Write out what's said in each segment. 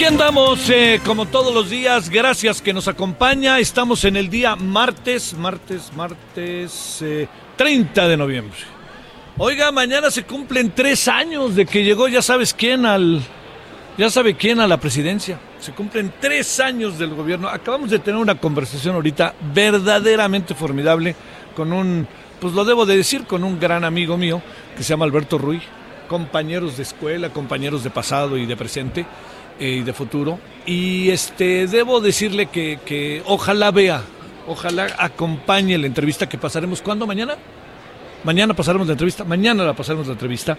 Aquí andamos, eh, como todos los días, gracias que nos acompaña. Estamos en el día martes, martes, martes eh, 30 de noviembre. Oiga, mañana se cumplen tres años de que llegó, ya sabes quién, al. Ya sabe quién a la presidencia. Se cumplen tres años del gobierno. Acabamos de tener una conversación ahorita verdaderamente formidable con un, pues lo debo de decir, con un gran amigo mío que se llama Alberto Ruiz. Compañeros de escuela, compañeros de pasado y de presente eh, y de futuro. Y este debo decirle que, que ojalá vea, ojalá acompañe la entrevista que pasaremos. ¿Cuándo? ¿Mañana? Mañana pasaremos la entrevista. Mañana la pasaremos la entrevista.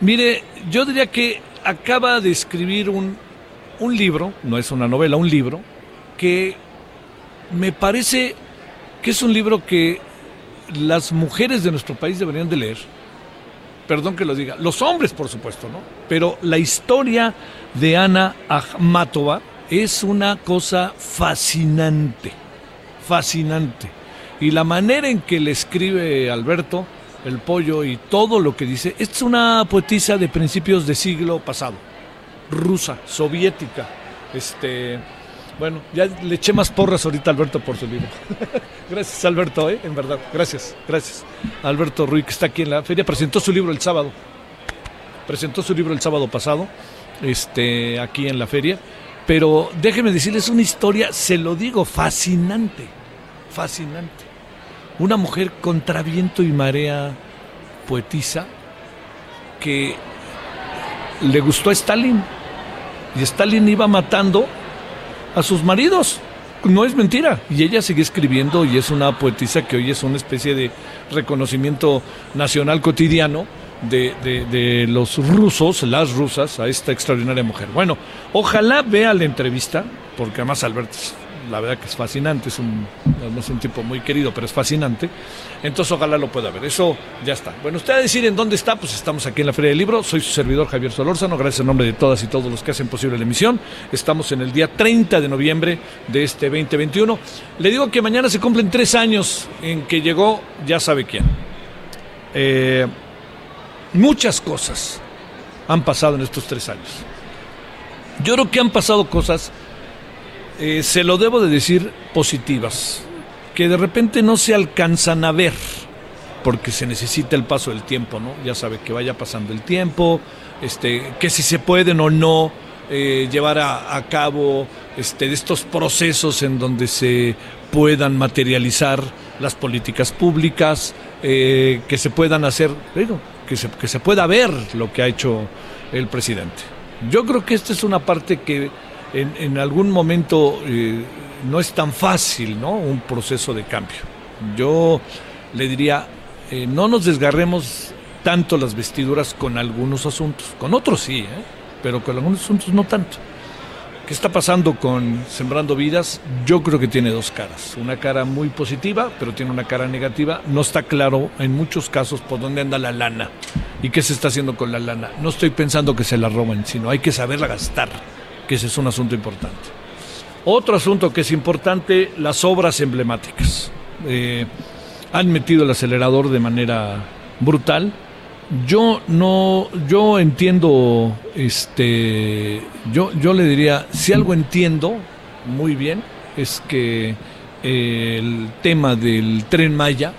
Mire, yo diría que acaba de escribir un, un libro, no es una novela, un libro, que me parece que es un libro que las mujeres de nuestro país deberían de leer. Perdón que lo diga, los hombres por supuesto, ¿no? Pero la historia de Ana Akhmatova es una cosa fascinante, fascinante. Y la manera en que le escribe Alberto, el pollo y todo lo que dice, es una poetisa de principios de siglo pasado, rusa, soviética. Este, bueno, ya le eché más porras ahorita a Alberto por su libro. gracias, Alberto, ¿eh? en verdad. Gracias, gracias. Alberto Ruiz, que está aquí en la feria, presentó su libro el sábado. Presentó su libro el sábado pasado, este, aquí en la feria. Pero déjeme decirles una historia, se lo digo, fascinante. Fascinante. Una mujer contra viento y marea poetisa que le gustó a Stalin. Y Stalin iba matando a sus maridos. No es mentira. Y ella sigue escribiendo y es una poetisa que hoy es una especie de reconocimiento nacional cotidiano de, de, los rusos, las rusas, a esta extraordinaria mujer. Bueno, ojalá vea la entrevista, porque además Alberto, la verdad que es fascinante, es un, un tipo muy querido, pero es fascinante. Entonces ojalá lo pueda ver. Eso ya está. Bueno, usted a decir en dónde está, pues estamos aquí en la Feria del Libro. Soy su servidor Javier Solórzano, gracias en nombre de todas y todos los que hacen posible la emisión. Estamos en el día 30 de noviembre de este 2021. Le digo que mañana se cumplen tres años en que llegó, ya sabe quién. Eh, muchas cosas han pasado en estos tres años. Yo creo que han pasado cosas, eh, se lo debo de decir, positivas, que de repente no se alcanzan a ver, porque se necesita el paso del tiempo, ¿no? Ya sabe que vaya pasando el tiempo, este, que si se pueden o no eh, llevar a, cabo este, estos procesos en donde se puedan materializar las políticas públicas, eh, que se puedan hacer, que se, que se pueda ver lo que ha hecho el presidente. Yo creo que esta es una parte que en, algún momento eh, no es tan fácil, ¿no? Un proceso de cambio. Yo le diría, eh, no nos desgarremos tanto las vestiduras con algunos asuntos. Con otros sí, ¿eh? pero con algunos asuntos no tanto. ¿Qué está pasando con Sembrando Vidas? Yo creo que tiene dos caras. Una cara muy positiva, pero tiene una cara negativa. No está claro en muchos casos por dónde anda la lana y qué se está haciendo con la lana. No estoy pensando que se la roben, sino hay que saberla gastar, que ese es un asunto importante. Otro asunto que es importante, las obras emblemáticas. Eh, han metido el acelerador de manera brutal yo no, yo entiendo, este, yo, yo le diría, si algo entiendo muy bien, es que eh, el tema del tren Maya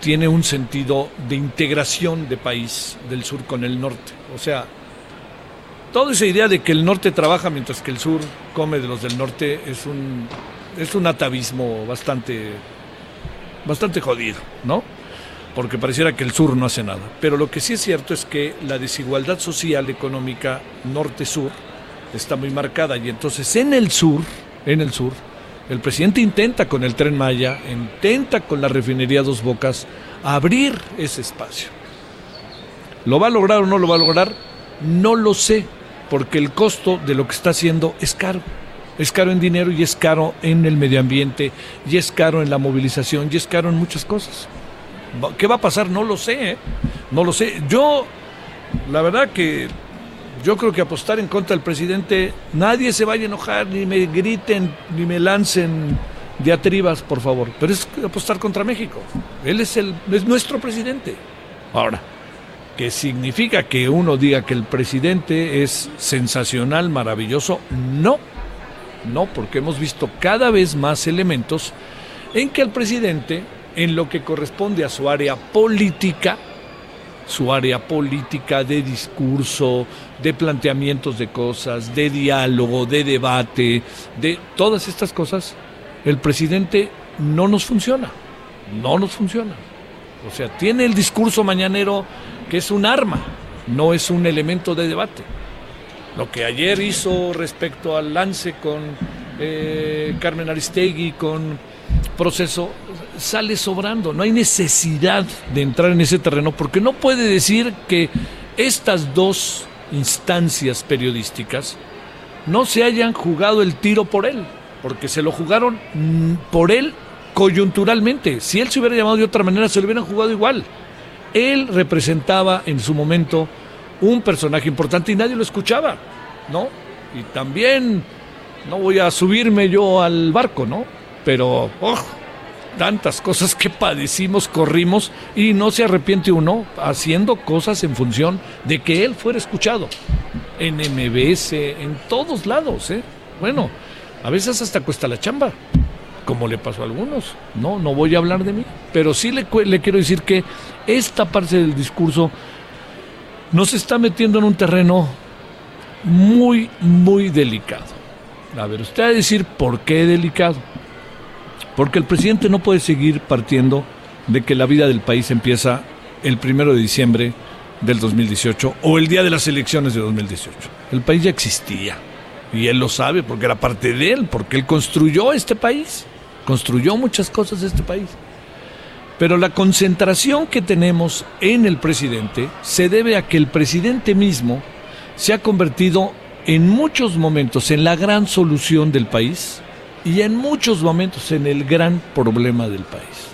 tiene un sentido de integración de país del sur con el norte. O sea, toda esa idea de que el norte trabaja mientras que el sur come de los del norte es un, es un atavismo bastante, bastante jodido, ¿no? Porque pareciera que el sur no hace nada. Pero lo que sí es cierto es que la desigualdad social, económica, norte-sur, está muy marcada. Y entonces en el sur, en el sur, el presidente intenta con el tren Maya, intenta con la refinería Dos Bocas, abrir ese espacio. ¿Lo va a lograr o no lo va a lograr? No lo sé, porque el costo de lo que está haciendo es caro. Es caro en dinero y es caro en el medio ambiente, y es caro en la movilización, y es caro en muchas cosas. ¿Qué va a pasar? No lo sé. ¿eh? No lo sé. Yo, la verdad que yo creo que apostar en contra del presidente, nadie se vaya a enojar, ni me griten, ni me lancen diatribas, por favor. Pero es apostar contra México. Él es, el, es nuestro presidente. Ahora, ¿qué significa que uno diga que el presidente es sensacional, maravilloso? No. No, porque hemos visto cada vez más elementos en que el presidente en lo que corresponde a su área política, su área política de discurso, de planteamientos de cosas, de diálogo, de debate, de todas estas cosas, el presidente no nos funciona, no nos funciona. O sea, tiene el discurso mañanero que es un arma, no es un elemento de debate. Lo que ayer hizo respecto al lance con eh, Carmen Aristegui, con proceso, sale sobrando. No hay necesidad de entrar en ese terreno porque no puede decir que estas dos instancias periodísticas no se hayan jugado el tiro por él, porque se lo jugaron mm, por él coyunturalmente. Si él se hubiera llamado de otra manera, se lo hubieran jugado igual. Él representaba en su momento un personaje importante y nadie lo escuchaba, ¿no? Y también no voy a subirme yo al barco, ¿no? Pero, oh, tantas cosas que padecimos, corrimos y no se arrepiente uno haciendo cosas en función de que él fuera escuchado. En MBS, en todos lados, ¿eh? Bueno, a veces hasta cuesta la chamba, como le pasó a algunos. No, no voy a hablar de mí, pero sí le, le quiero decir que esta parte del discurso nos está metiendo en un terreno muy, muy delicado. A ver, usted va a decir por qué delicado. Porque el presidente no puede seguir partiendo de que la vida del país empieza el primero de diciembre del 2018 o el día de las elecciones de 2018. El país ya existía y él lo sabe porque era parte de él, porque él construyó este país, construyó muchas cosas este país. Pero la concentración que tenemos en el presidente se debe a que el presidente mismo se ha convertido en muchos momentos en la gran solución del país y en muchos momentos en el gran problema del país.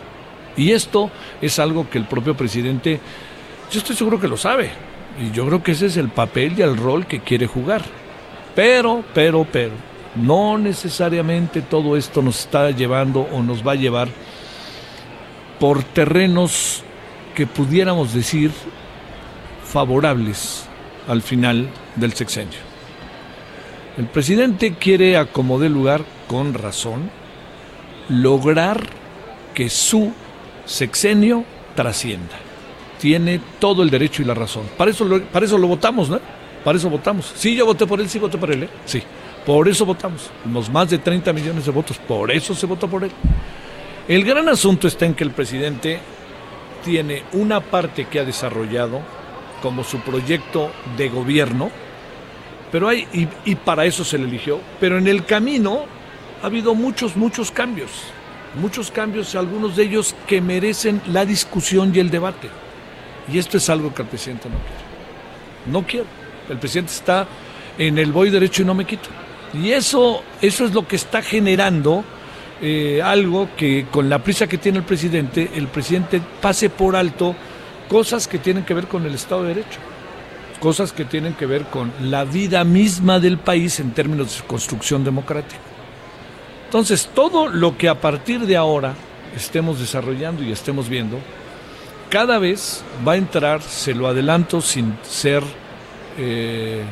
Y esto es algo que el propio presidente, yo estoy seguro que lo sabe, y yo creo que ese es el papel y el rol que quiere jugar. Pero, pero, pero, no necesariamente todo esto nos está llevando o nos va a llevar por terrenos que pudiéramos decir favorables al final del sexenio. El presidente quiere acomodar lugar con razón, lograr que su sexenio trascienda. Tiene todo el derecho y la razón. Para eso lo, para eso lo votamos, ¿no? Para eso votamos. Sí, yo voté por él, sí voté por él, ¿eh? Sí. Por eso votamos. Los más de 30 millones de votos, por eso se votó por él. El gran asunto está en que el presidente tiene una parte que ha desarrollado como su proyecto de gobierno, pero hay, y, y para eso se le eligió, pero en el camino ha habido muchos, muchos cambios, muchos cambios, algunos de ellos que merecen la discusión y el debate. Y esto es algo que el presidente no quiere. No quiere. El presidente está en el voy derecho y no me quito. Y eso, eso es lo que está generando eh, algo que con la prisa que tiene el presidente, el presidente pase por alto cosas que tienen que ver con el Estado de Derecho, cosas que tienen que ver con la vida misma del país en términos de construcción democrática. Entonces, todo lo que a partir de ahora estemos desarrollando y estemos viendo, cada vez va a entrar, se lo adelanto, sin ser, eh,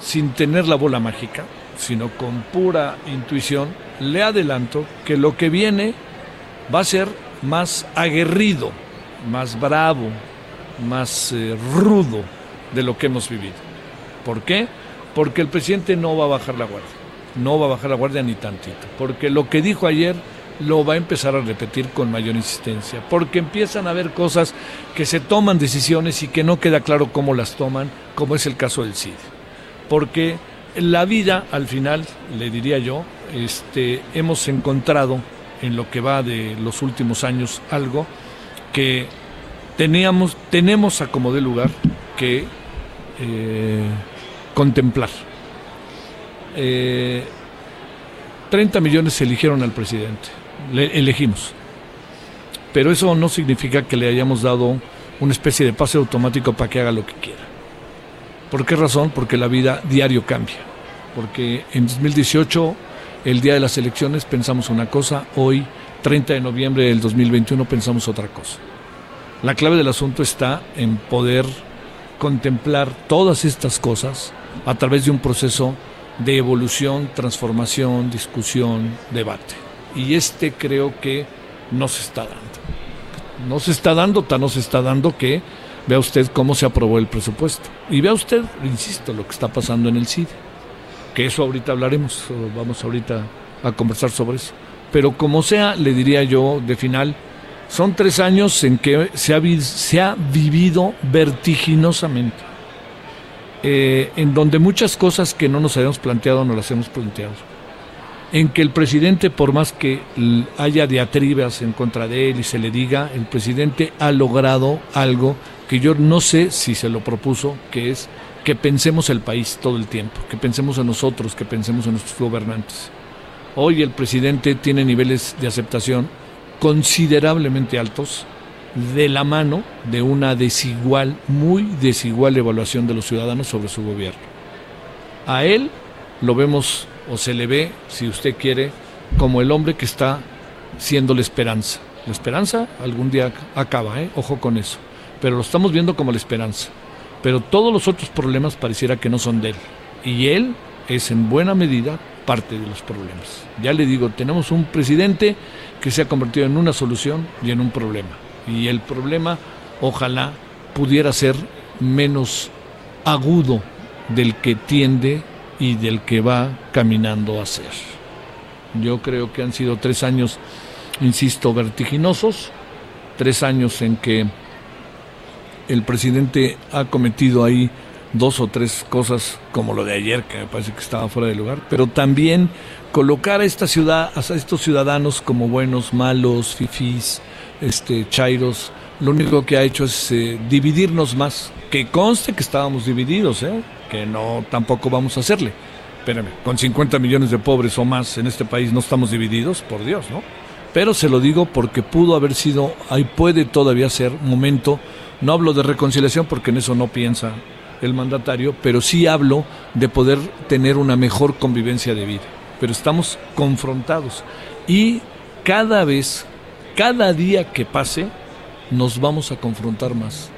sin tener la bola mágica, sino con pura intuición, le adelanto que lo que viene va a ser más aguerrido, más bravo, más eh, rudo de lo que hemos vivido. ¿Por qué? Porque el presidente no va a bajar la guardia, no va a bajar la guardia ni tantito, porque lo que dijo ayer lo va a empezar a repetir con mayor insistencia, porque empiezan a haber cosas que se toman decisiones y que no queda claro cómo las toman, como es el caso del CID. Porque la vida, al final, le diría yo, este, hemos encontrado en lo que va de los últimos años algo que teníamos, tenemos a como de lugar que eh, contemplar. 30 eh, millones eligieron al presidente, le elegimos. Pero eso no significa que le hayamos dado una especie de pase automático para que haga lo que quiera. ¿Por qué razón? Porque la vida diario cambia. Porque en 2018, el día de las elecciones, pensamos una cosa, hoy, 30 de noviembre del 2021, pensamos otra cosa. La clave del asunto está en poder contemplar todas estas cosas a través de un proceso de evolución, transformación, discusión, debate. Y este creo que no se está dando. No se está dando, tan no se está dando que Vea usted cómo se aprobó el presupuesto. Y vea usted, insisto, lo que está pasando en el CIDE. Que eso ahorita hablaremos, vamos ahorita a conversar sobre eso. Pero como sea, le diría yo de final, son tres años en que se ha, se ha vivido vertiginosamente. Eh, en donde muchas cosas que no nos habíamos planteado no las hemos planteado. En que el presidente, por más que haya diatribas en contra de él y se le diga, el presidente ha logrado algo que yo no sé si se lo propuso, que es que pensemos el país todo el tiempo, que pensemos en nosotros, que pensemos en nuestros gobernantes. Hoy el presidente tiene niveles de aceptación considerablemente altos de la mano de una desigual, muy desigual evaluación de los ciudadanos sobre su gobierno. A él lo vemos o se le ve, si usted quiere, como el hombre que está siendo la esperanza. La esperanza algún día acaba, ¿eh? ojo con eso pero lo estamos viendo como la esperanza. Pero todos los otros problemas pareciera que no son de él. Y él es en buena medida parte de los problemas. Ya le digo, tenemos un presidente que se ha convertido en una solución y en un problema. Y el problema, ojalá, pudiera ser menos agudo del que tiende y del que va caminando a ser. Yo creo que han sido tres años, insisto, vertiginosos, tres años en que el presidente ha cometido ahí dos o tres cosas como lo de ayer, que me parece que estaba fuera de lugar, pero también colocar a esta ciudad, a estos ciudadanos como buenos, malos, fifís, este, chairos, lo único que ha hecho es eh, dividirnos más. Que conste que estábamos divididos, ¿eh? que no tampoco vamos a hacerle. Espérame, con 50 millones de pobres o más en este país no estamos divididos, por Dios, ¿no? Pero se lo digo porque pudo haber sido, ahí puede todavía ser momento no hablo de reconciliación porque en eso no piensa el mandatario, pero sí hablo de poder tener una mejor convivencia de vida. Pero estamos confrontados y cada vez, cada día que pase, nos vamos a confrontar más.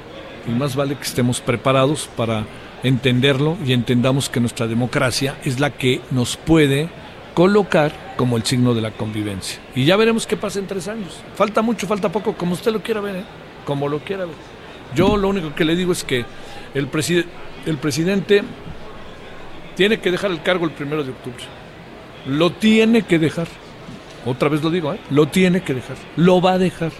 Y más vale que estemos preparados para entenderlo y entendamos que nuestra democracia es la que nos puede colocar como el signo de la convivencia. Y ya veremos qué pasa en tres años. Falta mucho, falta poco, como usted lo quiera ver, ¿eh? como lo quiera ver. Yo lo único que le digo es que el, el presidente tiene que dejar el cargo el primero de octubre. Lo tiene que dejar. Otra vez lo digo, ¿eh? lo tiene que dejar. Lo va a dejar.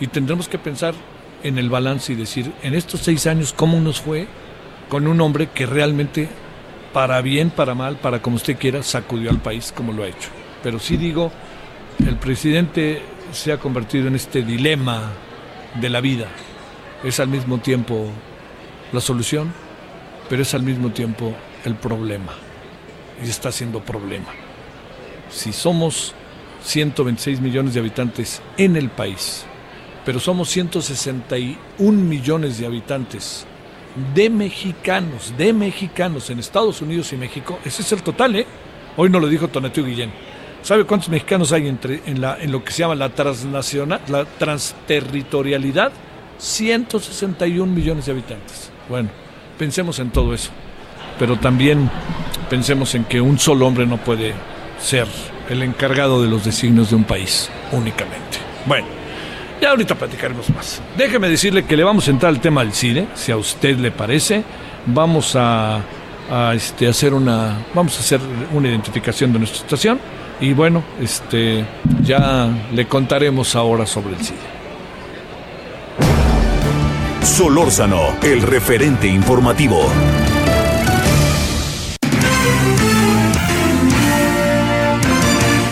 Y tendremos que pensar en el balance y decir, en estos seis años, cómo nos fue con un hombre que realmente, para bien, para mal, para como usted quiera, sacudió al país como lo ha hecho. Pero sí digo, el presidente se ha convertido en este dilema de la vida es al mismo tiempo la solución, pero es al mismo tiempo el problema. Y está siendo problema. Si somos 126 millones de habitantes en el país, pero somos 161 millones de habitantes de mexicanos, de mexicanos en Estados Unidos y México, ese es el total, ¿eh? Hoy no lo dijo Tonatiuh Guillén. ¿Sabe cuántos mexicanos hay entre, en, la, en lo que se llama la transnacional, la transterritorialidad? 161 millones de habitantes. Bueno, pensemos en todo eso, pero también pensemos en que un solo hombre no puede ser el encargado de los designios de un país únicamente. Bueno. Ya ahorita platicaremos más. Déjeme decirle que le vamos a entrar al tema del cine, si a usted le parece. Vamos a, este, hacer una, vamos a hacer una identificación de nuestra estación y bueno, este, ya le contaremos ahora sobre el cine. Solórzano, el referente informativo.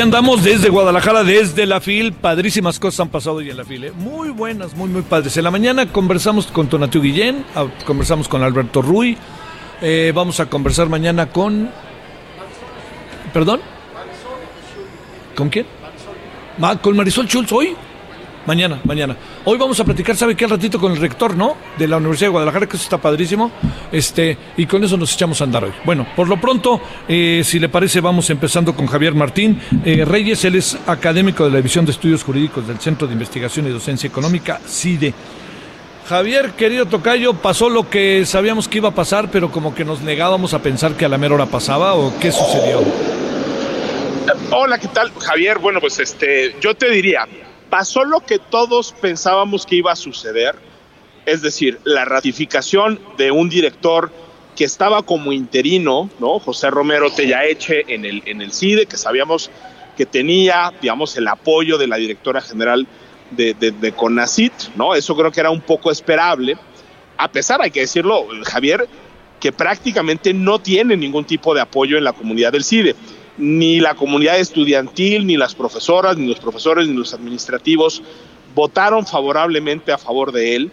Andamos desde Guadalajara, desde la FIL. Padrísimas cosas han pasado hoy en la FIL. ¿eh? Muy buenas, muy, muy padres. En la mañana conversamos con Tonatiu Guillén, ah, conversamos con Alberto Ruy. Eh, vamos a conversar mañana con. ¿Perdón? ¿Con quién? con Marisol Schultz hoy. Mañana, mañana. Hoy vamos a platicar, ¿sabe qué? Al ratito con el rector, ¿no? De la Universidad de Guadalajara, que eso está padrísimo. Este, y con eso nos echamos a andar hoy. Bueno, por lo pronto, eh, si le parece, vamos empezando con Javier Martín eh, Reyes. Él es académico de la División de Estudios Jurídicos del Centro de Investigación y Docencia Económica, CIDE. Javier, querido Tocayo, pasó lo que sabíamos que iba a pasar, pero como que nos negábamos a pensar que a la mera hora pasaba, ¿o qué sucedió? Hola, ¿qué tal, Javier? Bueno, pues este, yo te diría, pasó lo que todos pensábamos que iba a suceder, es decir, la ratificación de un director que estaba como interino, ¿no? José Romero Tellaeche en el, en el CIDE, que sabíamos que tenía, digamos, el apoyo de la directora general de, de, de CONACIT, ¿no? Eso creo que era un poco esperable, a pesar, hay que decirlo, Javier, que prácticamente no tiene ningún tipo de apoyo en la comunidad del CIDE ni la comunidad estudiantil, ni las profesoras, ni los profesores, ni los administrativos votaron favorablemente a favor de él.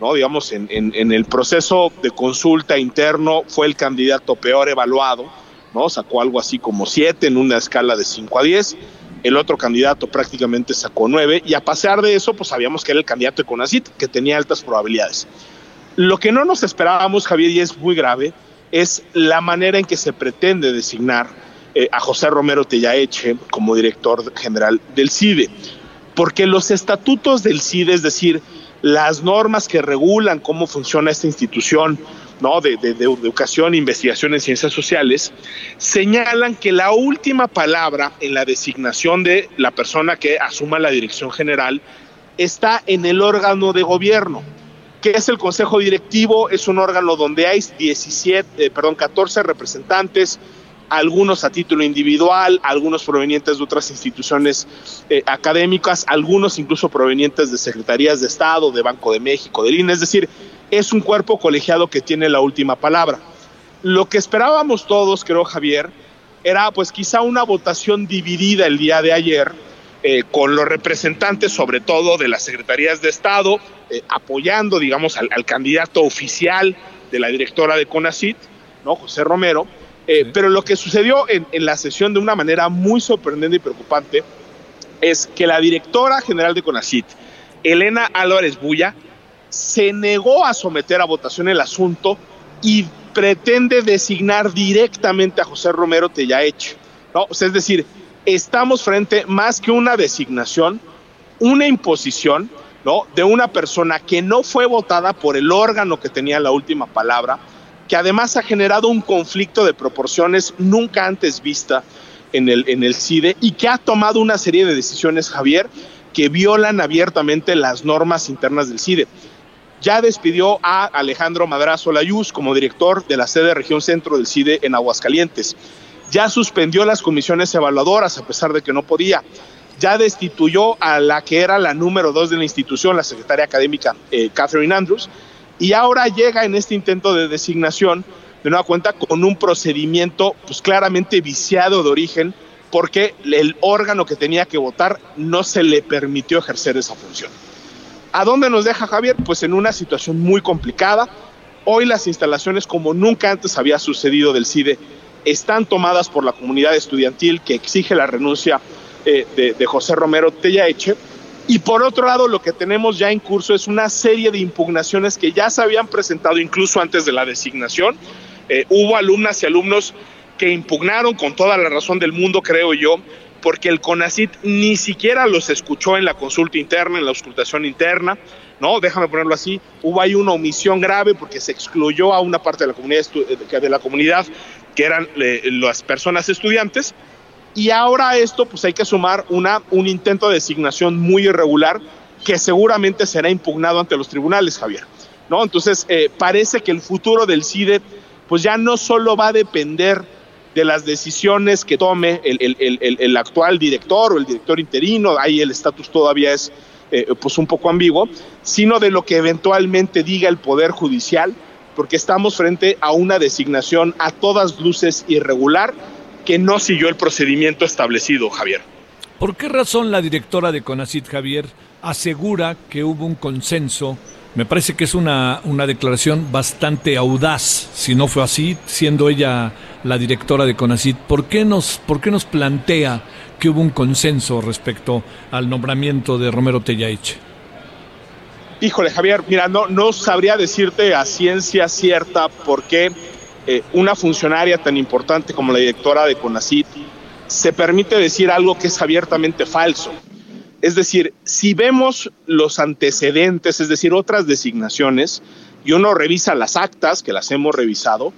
¿no? Digamos, en, el proceso de consulta interno fue el candidato peor evaluado, ¿no? sacó algo así como siete en una escala de 5 a 10. El otro candidato prácticamente sacó nueve y a pasar de eso, pues sabíamos que era el candidato de CONACIT, que tenía altas probabilidades. Lo que no nos esperábamos, Javier, y es muy grave, es la manera en que se pretende designar eh, a José Romero Tellaeche como director general del CIDE, porque los estatutos del CIDE, es decir, las normas que regulan cómo funciona esta institución, ¿no? De, de, educación e investigación en ciencias sociales, señalan que la última palabra en la designación de la persona que asuma la dirección general está en el órgano de gobierno, que es el Consejo Directivo, es un órgano donde hay 17, eh, perdón, 14 representantes, algunos a título individual, algunos provenientes de otras instituciones eh, académicas, algunos incluso provenientes de secretarías de Estado, de Banco de México, del INE, es decir, es un cuerpo colegiado que tiene la última palabra. Lo que esperábamos todos, creo Javier, era pues quizá una votación dividida el día de ayer, eh, con los representantes sobre todo de las secretarías de Estado, eh, apoyando, digamos, al, candidato oficial de la directora de CONACIT, ¿no? José Romero, eh, pero lo que sucedió en, la sesión de una manera muy sorprendente y preocupante es que la directora general de CONACIT, Elena Álvarez Bulla, se negó a someter a votación el asunto y pretende designar directamente a José Romero Tellaeche. ¿no? es decir, estamos frente más que una designación, una imposición ¿no? de una persona que no fue votada por el órgano que tenía la última palabra, que además ha generado un conflicto de proporciones nunca antes vista en el, en el CIDE y que ha tomado una serie de decisiones, Javier, que violan abiertamente las normas internas del CIDE. Ya despidió a Alejandro Madrazo Layuz como director de la sede de región centro del CIDE en Aguascalientes. ya suspendió las comisiones evaluadoras a pesar de que no podía, ya destituyó a la que era la número dos de la institución, la secretaria académica eh, Catherine Andrews, y ahora llega en este intento de designación de nueva cuenta con un procedimiento pues claramente viciado de origen porque el órgano que tenía que votar no se le permitió ejercer esa función. ¿A dónde nos deja Javier? Pues en una situación muy complicada. Hoy las instalaciones, como nunca antes había sucedido del CIDE, están tomadas por la comunidad estudiantil que exige la renuncia eh, de, de, José Romero Tellaeche. Y por otro lado, lo que tenemos ya en curso es una serie de impugnaciones que ya se habían presentado incluso antes de la designación. Eh, hubo alumnas y alumnos que impugnaron con toda la razón del mundo, creo yo, porque el CONACIT ni siquiera los escuchó en la consulta interna, en la auscultación interna, ¿no? Déjame ponerlo así, hubo ahí una omisión grave porque se excluyó a una parte de la comunidad, eh, de la comunidad que eran eh, las personas estudiantes, y ahora esto pues hay que sumar una, un intento de designación muy irregular que seguramente será impugnado ante los tribunales, Javier, ¿no? Entonces, eh, parece que el futuro del CIDE pues ya no solo va a depender de las decisiones que tome el, el, el, el actual director o el director interino, ahí el estatus todavía es eh, pues un poco ambiguo, sino de lo que eventualmente diga el Poder Judicial, porque estamos frente a una designación a todas luces irregular que no siguió el procedimiento establecido, Javier. ¿Por qué razón la directora de CONACIT, Javier, asegura que hubo un consenso me parece que es una, una declaración bastante audaz, si no fue así, siendo ella la directora de CONACIT. ¿Por qué nos, por qué nos plantea que hubo un consenso respecto al nombramiento de Romero Tellaeche? Híjole, Javier, mira, no, no sabría decirte a ciencia cierta por qué eh, una funcionaria tan importante como la directora de CONACIT se permite decir algo que es abiertamente falso. Es decir, si vemos los antecedentes, es decir, otras designaciones, y uno revisa las actas, que las hemos revisado,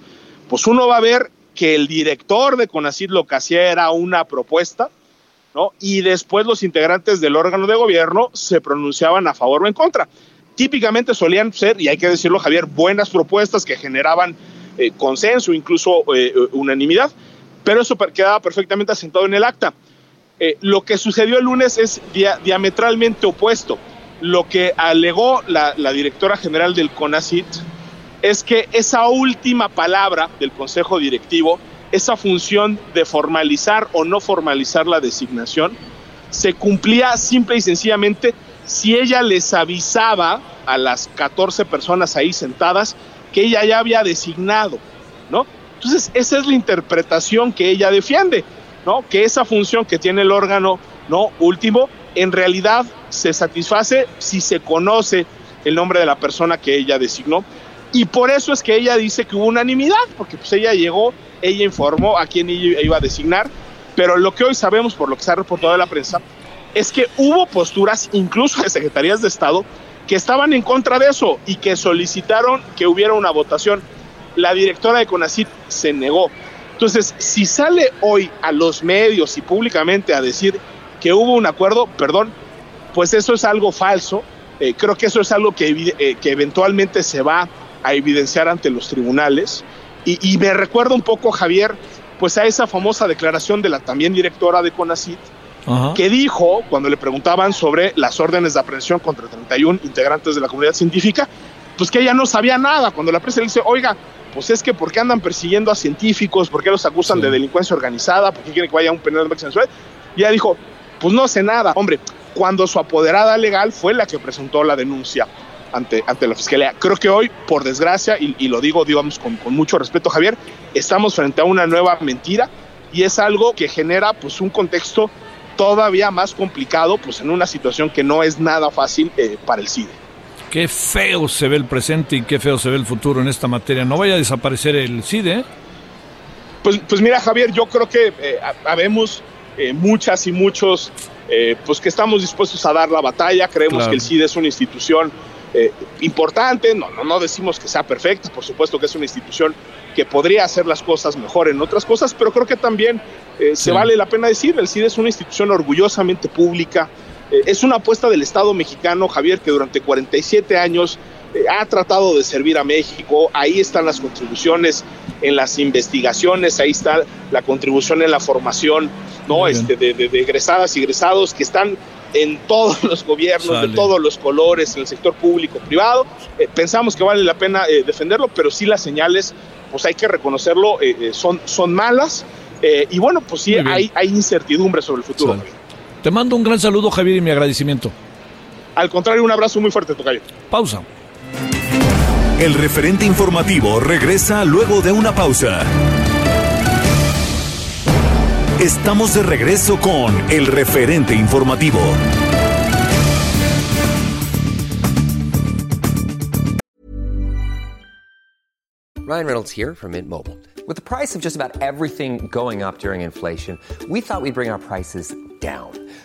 pues uno va a ver que el director de CONACID lo que hacía era una propuesta, ¿no? Y después los integrantes del órgano de gobierno se pronunciaban a favor o en contra. Típicamente solían ser, y hay que decirlo, Javier, buenas propuestas que generaban eh, consenso, incluso eh, unanimidad, pero eso quedaba perfectamente asentado en el acta. Eh, lo que sucedió el lunes es dia diametralmente opuesto. Lo que alegó la, la, directora general del CONACIT es que esa última palabra del Consejo Directivo, esa función de formalizar o no formalizar la designación, se cumplía simple y sencillamente si ella les avisaba a las 14 personas ahí sentadas que ella ya había designado, ¿no? Entonces, esa es la interpretación que ella defiende. ¿no? Que esa función que tiene el órgano, ¿no? Último, en realidad se satisface si se conoce el nombre de la persona que ella designó. Y por eso es que ella dice que hubo unanimidad, porque pues ella llegó, ella informó a quién iba a designar, pero lo que hoy sabemos por lo que se ha reportado en la prensa es que hubo posturas, incluso de secretarías de Estado, que estaban en contra de eso y que solicitaron que hubiera una votación. La directora de CONACIT se negó. Entonces, si sale hoy a los medios y públicamente a decir que hubo un acuerdo, perdón, pues eso es algo falso. Eh, creo que eso es algo que, eh, que, eventualmente se va a evidenciar ante los tribunales. Y, me recuerda un poco, Javier, pues a esa famosa declaración de la también directora de CONACIT, Ajá. que dijo, cuando le preguntaban sobre las órdenes de aprehensión contra 31 integrantes de la comunidad científica, pues que ella no sabía nada. Cuando la prensa le dice, oiga, pues es que ¿por qué andan persiguiendo a científicos? ¿Por qué los acusan sí. de delincuencia organizada? ¿Por qué quieren que vaya a un penal de sensual? Y ella dijo, pues no sé nada. Hombre, cuando su apoderada legal fue la que presentó la denuncia ante, ante la fiscalía. Creo que hoy, por desgracia, y, y lo digo, digamos, con, con, mucho respeto, Javier, estamos frente a una nueva mentira y es algo que genera pues un contexto todavía más complicado, pues en una situación que no es nada fácil eh, para el CIDE. Qué feo se ve el presente y qué feo se ve el futuro en esta materia. No vaya a desaparecer el CIDE. Pues, pues mira, Javier, yo creo que eh, habemos eh, muchas y muchos eh, pues que estamos dispuestos a dar la batalla. Creemos claro. que el CIDE es una institución eh, importante. No, no, no decimos que sea perfecta, por supuesto que es una institución que podría hacer las cosas mejor en otras cosas, pero creo que también sí. se vale la pena decir, el CIDE es una institución orgullosamente pública, eh, es una apuesta del Estado mexicano, Javier, que durante 47 años eh, ha tratado de servir a México, ahí están las contribuciones en las investigaciones, ahí está la contribución en la formación, ¿no? Este, de, egresadas y egresados que están en todos los gobiernos, de todos los colores, en el sector público, privado. Eh, pensamos que vale la pena eh, defenderlo, pero sí las señales, pues hay que reconocerlo, son, son malas. y bueno, pues sí, hay, hay incertidumbre sobre el futuro. Te mando un gran saludo, Javier, y mi agradecimiento. Al contrario, un abrazo muy fuerte, Tocayo. Pausa. El referente informativo regresa luego de una pausa. Estamos de regreso con el referente informativo. Ryan Reynolds here from Mint Mobile. With the price of just about everything going up during inflation, we thought we'd bring our prices down.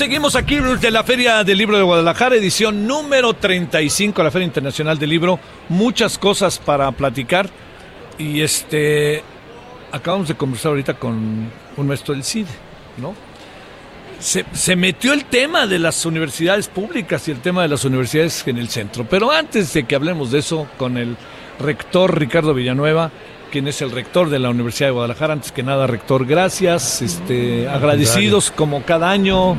seguimos aquí de la Feria del Libro de Guadalajara, edición número 35, la Feria Internacional del Libro. Muchas cosas para platicar. Y este, acabamos de conversar ahorita con un maestro del CIDE, ¿no? Se, se, metió el tema de las universidades públicas y el tema de las universidades en el centro. Pero antes de que hablemos de eso, con el rector Ricardo Villanueva, quien es el rector de la Universidad de Guadalajara. Antes que nada, rector, gracias. Este, agradecidos como cada año.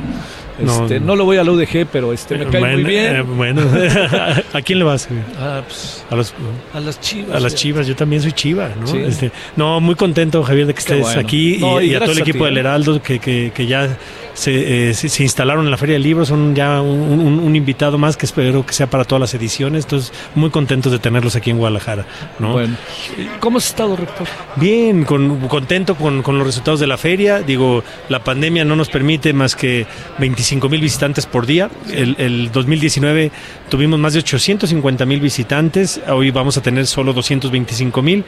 Este, no, lo voy a la UDG, pero este, me cae muy bien. Eh, bueno, ¿a quién le vas? Ah, pues, a, los, a las chivas. A las chivas, yo también soy chiva, ¿no? Este, no, muy contento, Javier, de que estés aquí y, a todo el equipo del Heraldo que, que, que ya eh, se, se, instalaron en la Feria del Libro, son ya un, invitado más que espero que sea para todas las ediciones, entonces muy contentos de tenerlos aquí en Guadalajara. ¿no? Bueno, ¿cómo has estado, rector? Bien, con, contento con, con, los resultados de la feria, digo, la pandemia no nos permite más que 25 mil visitantes por día, el, el 2019 tuvimos más de 850 mil visitantes, hoy vamos a tener solo 225 mil,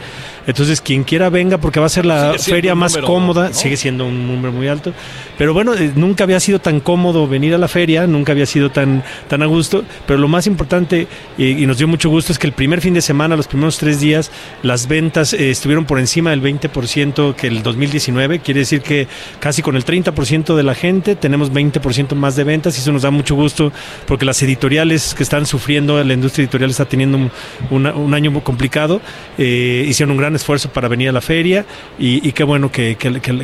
entonces quien quiera venga porque va a ser la feria más cómoda, sigue siendo un número muy alto, pero bueno, eh, nunca había sido tan cómodo venir a la feria, nunca había sido tan, tan a gusto, pero lo más importante y, nos dio mucho gusto es que el primer fin de semana, los primeros tres días, las ventas eh, estuvieron por encima del 20% que el 2019, quiere decir que casi con el 30% de la gente tenemos 20% más de ventas y eso nos da mucho gusto porque las editoriales que están sufriendo, la industria editorial está teniendo un, año muy complicado, eh, hicieron un gran esfuerzo para venir a la feria y, qué bueno que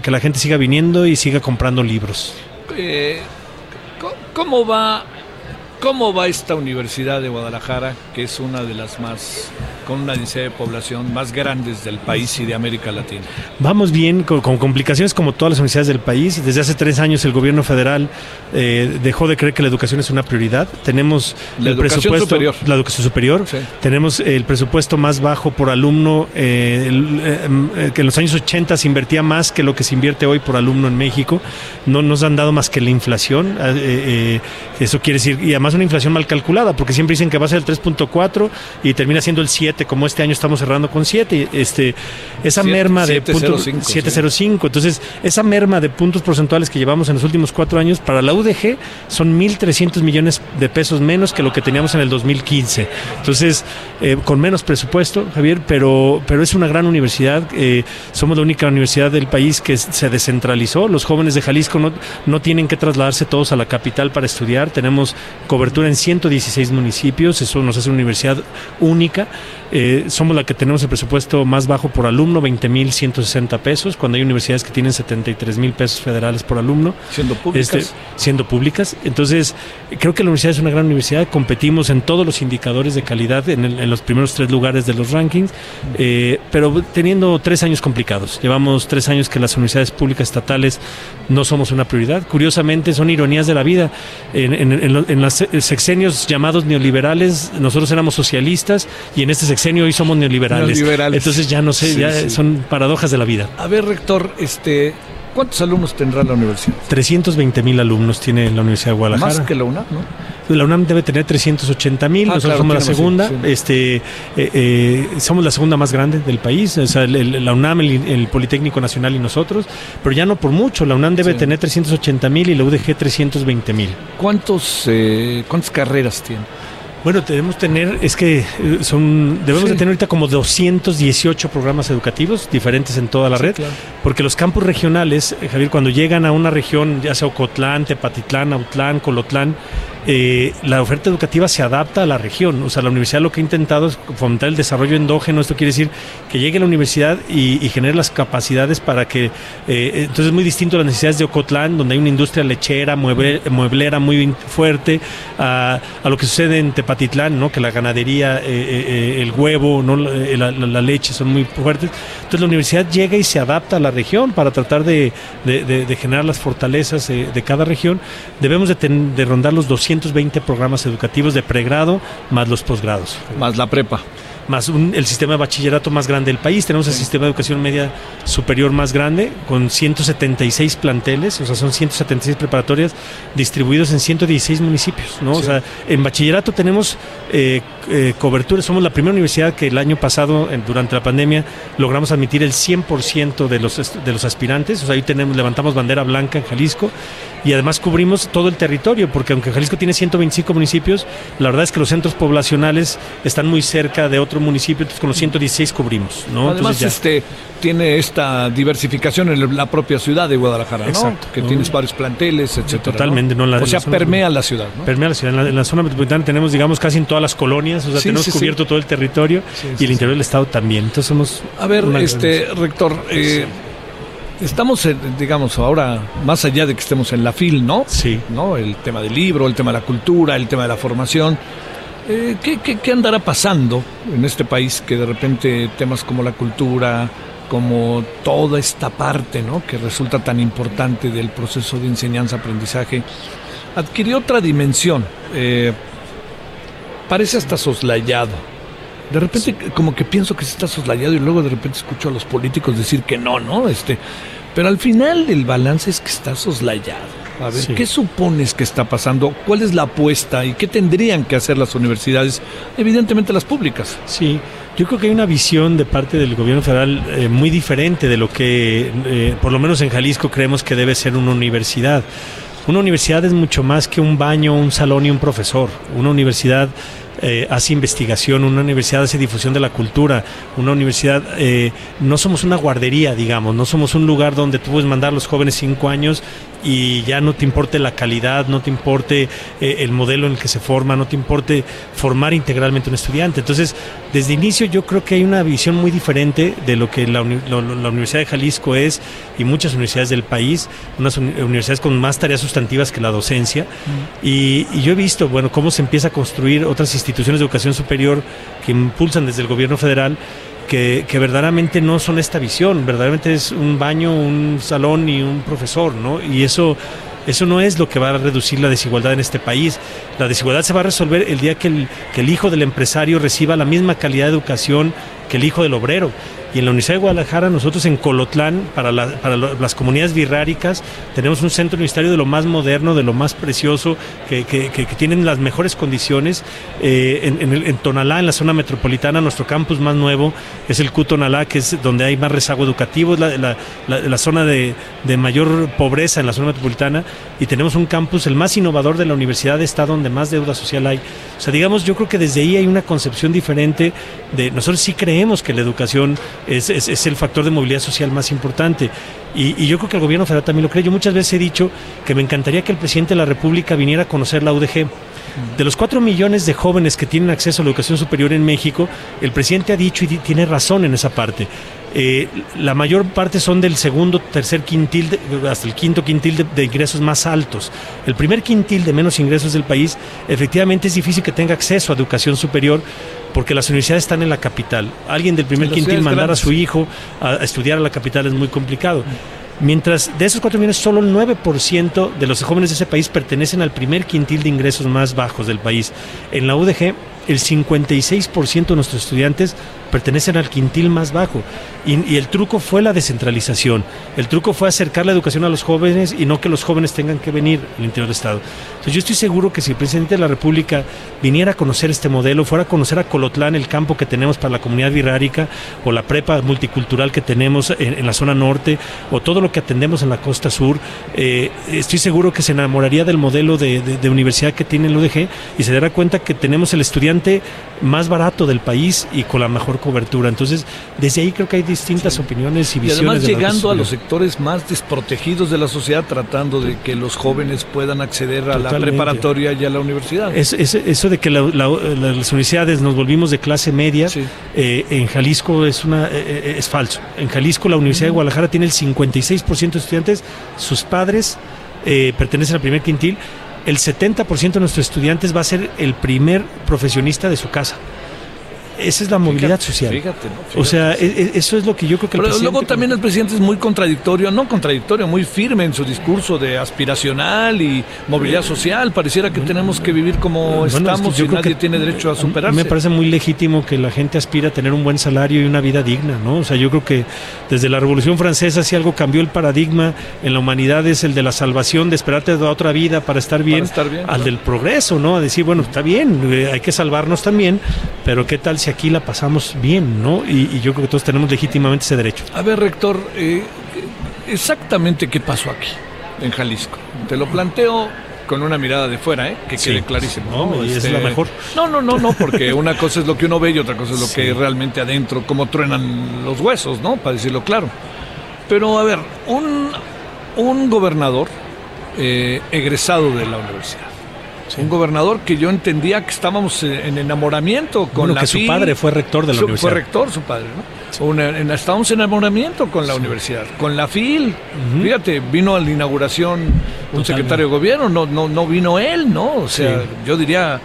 la gente siga viniendo y siga comprando libros. Eh, ¿cómo va ¿Cómo va esta Universidad de Guadalajara, que es una de las más, con una densidad de población más grandes del país y de América Latina? Vamos bien, con, complicaciones como todas las universidades del país. Desde hace tres años el gobierno federal eh, dejó de creer que la educación es una prioridad. Tenemos el presupuesto, superior. la educación superior. Tenemos el presupuesto más bajo por alumno, eh, eh, que en los años 80 se invertía más que lo que se invierte hoy por alumno en México. No nos han dado más que la inflación. eso quiere decir, y además una inflación mal calculada, porque siempre dicen que va a ser el 3.4 y termina siendo el 7, como este año estamos cerrando con 7. Este, esa merma de puntos 705. Entonces, esa merma de puntos porcentuales que llevamos en los últimos cuatro años para la UDG son 1.300 millones de pesos menos que lo que teníamos en el 2015. Entonces, eh, con menos presupuesto, Javier, pero, pero es una gran universidad. Eh, somos la única universidad del país que se descentralizó. Los jóvenes de Jalisco no, no tienen que trasladarse todos a la capital para estudiar. Tenemos cobertura en 116 municipios, eso nos hace una universidad única Eh, somos la que tenemos el presupuesto más bajo por alumno, 20.160 pesos, cuando hay universidades que tienen 73 mil pesos federales por alumno. Siendo públicas. Este, siendo públicas. Entonces, creo que la universidad es una gran universidad. Competimos en todos los indicadores de calidad, en, el- en los primeros tres lugares de los rankings, eh, pero teniendo tres años complicados. Llevamos tres años que las universidades públicas estatales no somos una prioridad. Curiosamente, son ironías de la vida. En, en los sexenios llamados neoliberales, nosotros éramos socialistas y en este sexenio hoy somos neoliberales. Neoliberales. Entonces ya no sé, Sí, ya sí. son paradojas de la vida. A ver, rector, este, ¿cuántos alumnos tendrá la universidad? 320 mil alumnos tiene la Universidad de Guadalajara. Más que la UNAM, ¿no? La UNAM debe tener 380 mil, Ah, nosotros claro, somos la segunda, sí, este, eh, eh, somos la segunda más grande del país, o sea, el- el- la UNAM, el, el Politécnico Nacional y nosotros, pero ya no por mucho, la UNAM debe tener 380 mil y la UDG 320 mil. ¿Cuántos, eh, ¿Cuántas carreras tiene? Bueno, debemos tener, es que eh, son, debemos Sí. de tener ahorita como 218 programas educativos diferentes en toda la Sí, red, claro. porque los campus regionales, eh, Javier, cuando llegan a una región, ya sea Ocotlán, Tepatitlán, Autlán, Colotlán, eh, la oferta educativa se adapta a la región. O sea, la universidad lo que ha intentado es fomentar el desarrollo endógeno. Esto quiere decir que llegue a la universidad y, genere las capacidades para que. eh, entonces es muy distinto a las necesidades de Ocotlán, donde hay una industria lechera, mueble- mueblera muy fuerte, a, lo que sucede en Tepatitlán, ¿no? que la ganadería, eh, eh, eh, el huevo, la, leche son muy fuertes. Entonces la universidad llega y se adapta a la región para tratar de, generar las fortalezas eh, de cada región. Debemos de, rondar los 220 programas educativos de pregrado más los posgrados Más la prepa. Más un- el sistema de bachillerato más grande del país. Tenemos el sistema de educación media superior más grande, con 176 planteles, o sea, son 176 preparatorias distribuidos en 116 municipios, ¿no? O sea, en bachillerato tenemos eh, eh, cobertura, somos la primera universidad que el año pasado, en- durante la pandemia, logramos admitir el 100% de los, de los aspirantes, o sea, ahí tenemos, levantamos bandera blanca en Jalisco y además cubrimos todo el territorio, porque aunque Jalisco tiene 125 municipios, la verdad es que los centros poblacionales están muy cerca de otro municipio, entonces con los 116 cubrimos, ¿no? Además, este tiene esta diversificación en la propia ciudad de Guadalajara, ¿no? Exacto. Que ¿no? tienes varios planteles, etcétera. Totalmente, ¿no? La- o sea, la permea la ciudad, ¿no? Permea la ciudad. En la, en la zona metropolitana tenemos, digamos, casi en todas las colonias, o sea, Sí, tenemos sí, sí. cubierto todo el territorio y el interior del estado también. Entonces somos. A ver, este rector, eh, estamos, digamos, ahora más allá de que estemos en la FIL, ¿no? Sí. ¿no? El tema del libro, el tema de la cultura, el tema de la formación. Eh, ¿qué, qué, qué andará pasando en este país que de repente temas como la cultura, como toda esta parte, ¿no? Que resulta tan importante del proceso de enseñanza-aprendizaje, adquirió otra dimensión. Eh, parece hasta soslayado. De repente como que pienso que se está soslayado y luego de repente escucho a los políticos decir que no, ¿no? Este, pero al final el balance es que está soslayado. A ver, Sí. ¿qué supones que está pasando? ¿Cuál es la apuesta y qué tendrían que hacer las universidades? Evidentemente las públicas. Sí, yo creo que hay una visión de parte del gobierno federal eh, muy diferente de lo que, eh, por lo menos en Jalisco, creemos que debe ser una universidad. Una universidad es mucho más que un baño, un salón y un profesor. Una universidad eh, hace investigación, una universidad hace difusión de la cultura, una universidad, eh, no somos una guardería, digamos, no somos un lugar donde tú puedes mandar a los jóvenes cinco años y ya no te importe la calidad, no te importe eh, el modelo en el que se forma, no te importe formar integralmente un estudiante. Entonces, desde inicio yo creo que hay una visión muy diferente de lo que la, lo- la Universidad de Jalisco es y muchas universidades del país, unas uni- universidades con más tareas sustantivas que la docencia. Y, y yo he visto, bueno, cómo se empieza a construir otras instituciones de educación superior que impulsan desde el gobierno federal que, que verdaderamente no son esta visión, verdaderamente es un baño, un salón y un profesor, ¿no? Y eso, eso no es lo que va a reducir la desigualdad en este país. La desigualdad se va a resolver el día que el, que el hijo del empresario reciba la misma calidad de educación que el hijo del obrero. Y en la Universidad de Guadalajara, nosotros en Colotlán, para, la- para las comunidades birráricas, tenemos un centro universitario de lo más moderno, de lo más precioso, que, tienen las mejores condiciones. Eh, en, Tonalá, en la zona metropolitana, nuestro campus más nuevo es el Q Tonalá, que es donde hay más rezago educativo, es la zona de, de mayor pobreza en la zona metropolitana, y tenemos un campus, el más innovador de la universidad, está donde más deuda social hay. O sea, digamos, yo creo que desde ahí hay una concepción diferente de nosotros sí creemos que la educación es, es- el factor de movilidad social más importante. Y, y yo creo que el gobierno federal también lo cree. Yo muchas veces he dicho que me encantaría que el presidente de la República viniera a conocer la UDG. De los 4 millones de jóvenes que tienen acceso a la educación superior en México, el presidente ha dicho y tiene razón en esa parte. Eh, la mayor parte son del segundo, tercer quintil, hasta el quinto quintil de, de, ingresos más altos. El primer quintil de menos ingresos del país, efectivamente es difícil que tenga acceso a educación superior porque las universidades están en la capital. Alguien del primer quintil mandar grandes. a su hijo a, a, estudiar a la capital es muy complicado. Mientras de esos 4 millones, solo el 9% de los jóvenes de ese país pertenecen al primer quintil de ingresos más bajos del país. En la UDG, el 56% de nuestros estudiantes pertenecen al quintil más bajo. Y, el truco fue la descentralización. El truco fue acercar la educación a los jóvenes y no que los jóvenes tengan que venir al interior del Estado. Entonces yo estoy seguro que si el presidente de la República viniera a conocer este modelo, fuera a conocer a Colotlán, el campo que tenemos para la comunidad virárica, o la prepa multicultural que tenemos en, la zona norte, o todo lo que atendemos en la costa sur, eh, estoy seguro que se enamoraría del modelo de, de, de universidad que tiene el UDG y se dará cuenta que tenemos el estudiante más barato del país y con la mejor cobertura. Entonces, desde ahí creo que hay distintas sí. opiniones y visiones. Y además llegando a los sectores más desprotegidos de la sociedad, tratando de que los jóvenes puedan acceder a Totalmente. la preparatoria y a la universidad. Es, es, eso de que la, la, las universidades nos volvimos de clase media, sí. eh, en Jalisco es, una, eh, es falso. En Jalisco la Universidad de Guadalajara tiene el 56% de estudiantes, sus padres eh, pertenecen al primer quintil el 70% de nuestros estudiantes va a ser el primer profesionista de su casa. Esa es la movilidad fíjate, social. Fíjate, ¿no? fíjate, o sea, sí. E, eso es lo que yo creo que el Pero presidente... luego también el presidente es muy contradictorio, no contradictorio, muy firme en su discurso de aspiracional y movilidad social. Pareciera que tenemos que vivir como bueno, estamos es que y nadie tiene derecho a superarse. Me parece muy legítimo que la gente aspire a tener un buen salario y una vida digna, ¿no? O sea, yo creo que desde la Revolución Francesa si algo cambió el paradigma en la humanidad es el de la salvación, de esperarte de otra vida para estar bien, para estar bien al del progreso, ¿no? A decir, bueno, está bien, eh, hay que salvarnos también, pero ¿qué tal si aquí la pasamos bien, ¿no? Y, y, yo creo que todos tenemos legítimamente ese derecho. A ver, rector, eh, exactamente qué pasó aquí, en Jalisco. Te lo planteo con una mirada de fuera, ¿eh? que sí. quede clarísimo. No, ¿no? Este... es la mejor. No, no, no, no, porque una cosa es lo que uno ve y otra cosa es lo sí. que realmente adentro, cómo truenan los huesos, ¿no? Para decirlo claro. Pero a ver, un, un gobernador eh, egresado de la universidad Sí. un gobernador que yo entendía que estábamos en enamoramiento con bueno, la que su padre fue rector de la su, universidad. Fue rector su padre, ¿no? Sí. Una, en, estábamos en enamoramiento con la sí. universidad, con la FIL. Uh -huh. Fíjate, vino a la inauguración un Totalmente. secretario de gobierno, no, no, no vino él, ¿no? O sea, yo diría,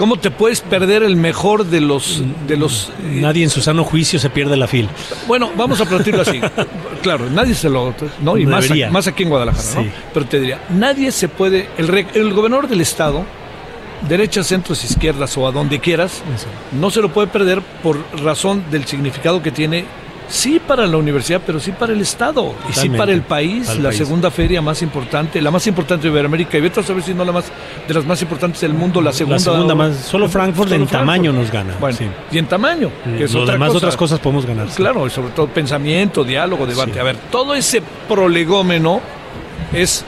¿Cómo te puedes perder el mejor de los... De los nadie en su sano juicio se pierde la fil. Bueno, vamos a plantearlo así. claro, nadie se lo... ¿no? Y más, más, aquí en Guadalajara, sí. ¿no? Pero te diría, nadie se puede... El, el gobernador del estado, derechas, centros, izquierdas o a donde quieras, no se lo puede perder por razón del significado que tiene sí para la universidad, pero sí para el Estado Totalmente. y sí para el país, para el la país. segunda feria más importante, la más importante de Iberoamérica y vete a saber si no la más de las más importantes del mundo, la segunda. La segunda más, solo Frankfurt solo en Frankfurt. tamaño nos gana. Bueno, sí. y en tamaño, que es Lo otra demás cosa. otras cosas podemos ganar. Claro, y sobre todo pensamiento, diálogo, debate. Sí. A ver, todo ese prolegómeno es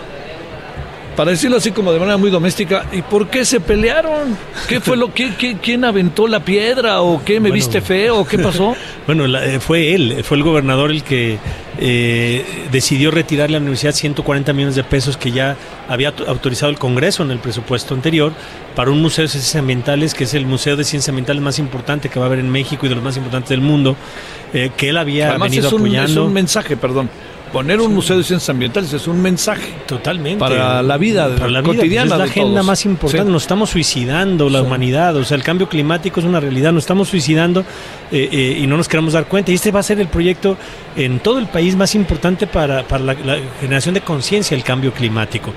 para decirlo así como de manera muy doméstica, ¿y por qué se pelearon? ¿Qué fue lo que, qué, quién aventó la piedra o qué me bueno, viste feo? ¿Qué pasó? bueno, la, eh, fue él, fue el gobernador el que eh, decidió retirar a la universidad 140 millones de pesos que ya había autorizado el Congreso en el presupuesto anterior para un museo de ciencias ambientales que es el museo de ciencias ambientales más importante que va a haber en México y de los más importantes del mundo, eh, que él había Además venido es un, apoyando. Es un mensaje, perdón poner un museo de ciencias ambientales es un mensaje totalmente para la vida para la vida, cotidiana pues es la agenda todos. más importante sí. nos estamos suicidando la sí. humanidad o sea el cambio climático es una realidad nos estamos suicidando eh, eh, y no nos queremos dar cuenta y este va a ser el proyecto en todo el país más importante para, para la, la generación de conciencia del cambio climático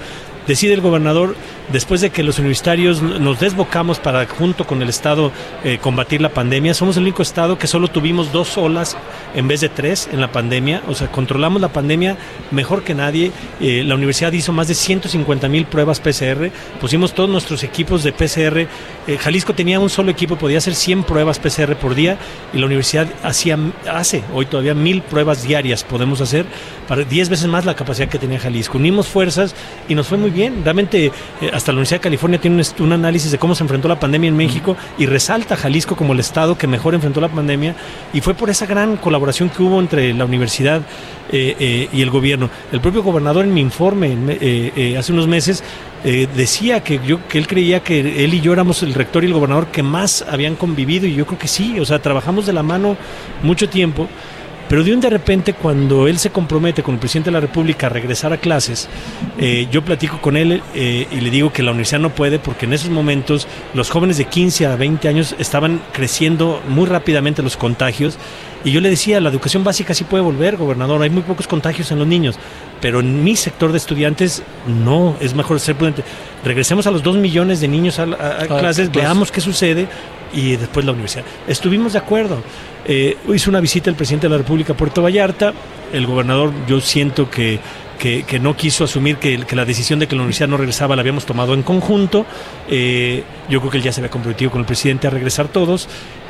decide el gobernador, después de que los universitarios nos desbocamos para, junto con el Estado, eh, combatir la pandemia, somos el único Estado que solo tuvimos dos olas en vez de tres en la pandemia, o sea, controlamos la pandemia mejor que nadie. Eh, la universidad hizo más de 150 mil pruebas PCR, pusimos todos nuestros equipos de PCR. Eh, Jalisco tenía un solo equipo, podía hacer 100 pruebas PCR por día, y la universidad hacía, hace hoy todavía mil pruebas diarias, podemos hacer, para 10 veces más la capacidad que tenía Jalisco. Unimos fuerzas y nos fue muy bien. Realmente, eh, hasta la Universidad de California tiene un, un, análisis de cómo se enfrentó la pandemia en México y resalta a Jalisco como el estado que mejor enfrentó la pandemia. Y fue por esa gran colaboración que hubo entre la universidad eh, y el gobierno. El propio gobernador en mi informe hace unos meses decía que yo que él creía que él y yo éramos el rector y el gobernador que más habían convivido y yo creo que sí, o sea, trabajamos de la mano mucho tiempo. Pero de un de repente, cuando él se compromete con el presidente de la República a regresar a clases, eh, yo platico con él eh, y le digo que la universidad no puede porque en esos momentos los jóvenes de 15 a 20 años estaban creciendo muy rápidamente los contagios. Y yo le decía, la educación básica sí puede volver, gobernador, hay muy pocos contagios en los niños, pero en mi sector de estudiantes no, es mejor ser prudente. Regresemos a los 2 millones de niños a, clases, veamos qué sucede y después la universidad. Estuvimos de acuerdo. Eh, hizo una visita el presidente de la República a Puerto Vallarta. El gobernador, yo siento que, que, no quiso asumir que, la decisión de que la universidad no regresaba la habíamos tomado en conjunto. Eh, yo creo que él ya se había comprometido con el presidente a regresar todos.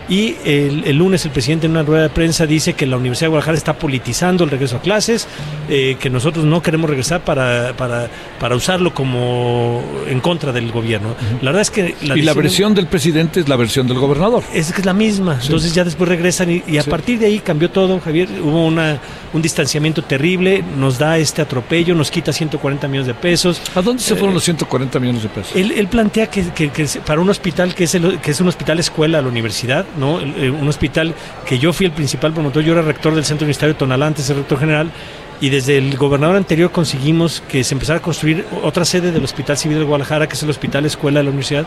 Y el, lunes el presidente en una rueda de prensa dice que la Universidad de Guadalajara está politizando el regreso a clases, eh, que nosotros no queremos regresar para, para, para, usarlo como en contra del gobierno. La verdad es que... La y la versión del presidente es la versión del gobernador. Es que es la misma. Entonces ya después regresan y, a partir de ahí cambió todo, Javier. Hubo una, un distanciamiento terrible, nos da este atropello, nos quita 140 millones de pesos. ¿A dónde se fueron eh, los 140 millones de pesos? Él, plantea que, que, para un hospital que es, el, que es un hospital escuela a la universidad, ¿no? Eh, un hospital que yo fui el principal promotor, yo era rector del Centro Universitario de Tonalá, antes el rector general, y desde el gobernador anterior conseguimos que se empezara a construir otra sede del Hospital Civil de Guadalajara, que es el Hospital Escuela de la Universidad.